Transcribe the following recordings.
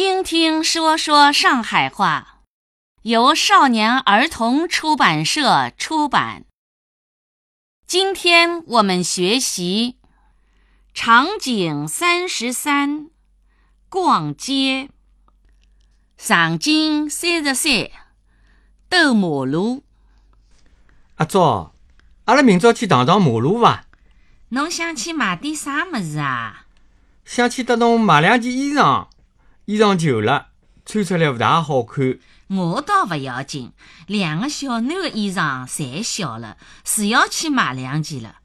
听听说说上海话，由少年儿童出版社出版。今天我们学习场景三十三，逛街。场景三十三，兜马路。阿昭，阿拉明朝去荡荡马路伐？侬想去买点啥么子啊？想去搭侬买两件衣裳，衣裳旧了，穿出来勿大好看。我倒勿要紧，两个小囡的衣裳侪小了，是要去买两件了。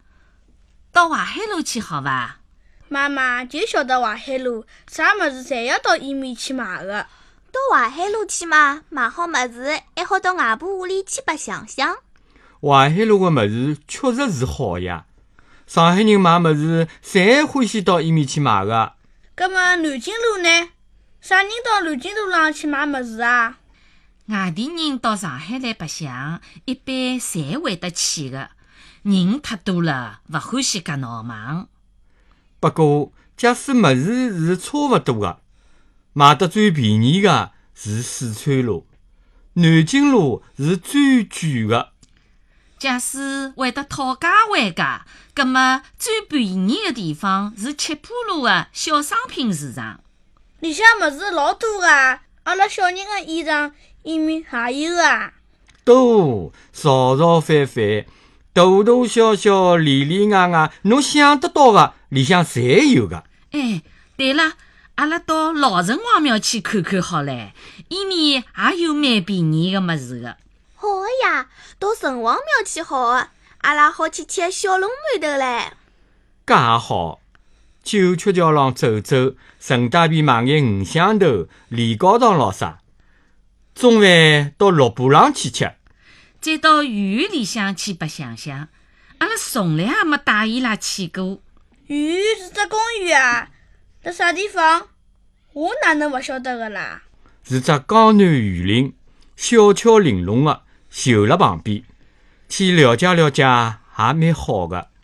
到淮海路去好伐？妈妈就晓得淮海路，啥物事侪要到伊面去买的。到淮海路去嘛，买好物事还好到外婆屋里去白相相。淮海路个物事确实是好呀，上海人买物事侪欢喜到伊面去买的。葛么南京路呢？啥人到南京路上去买么子啊？外地人到上海来白相，一般侪会得去的。人太多了，勿欢喜搿闹忙。不过，假使么子是差勿多的，买得最便宜的是四川路，南京路是最贵的。假使会得讨价还价，葛么最便宜的地方是七浦路的小商品市场。里向物事老多啊，阿拉小人个衣裳伊面也有啊。多嘈嘈翻翻，大大小小，里里外外，侬想得到的里向侪有个。哎，对了，阿拉到老城隍庙去看看好唻，伊面也有蛮便宜个物事个。好个呀，到城隍庙去好个，阿拉好去吃小笼馒头唻。介好，九曲桥浪走走，顺带便买眼鱼香头、莲膏糖老啥。中饭到绿布浪去吃，再到园里向去白相相。阿拉从来也没带伊拉去过。园是只公园啊，在啥地方？我哪能勿晓得个啦？是只江南园林，小巧玲珑的，就辣旁边。去了解了解也蛮好的。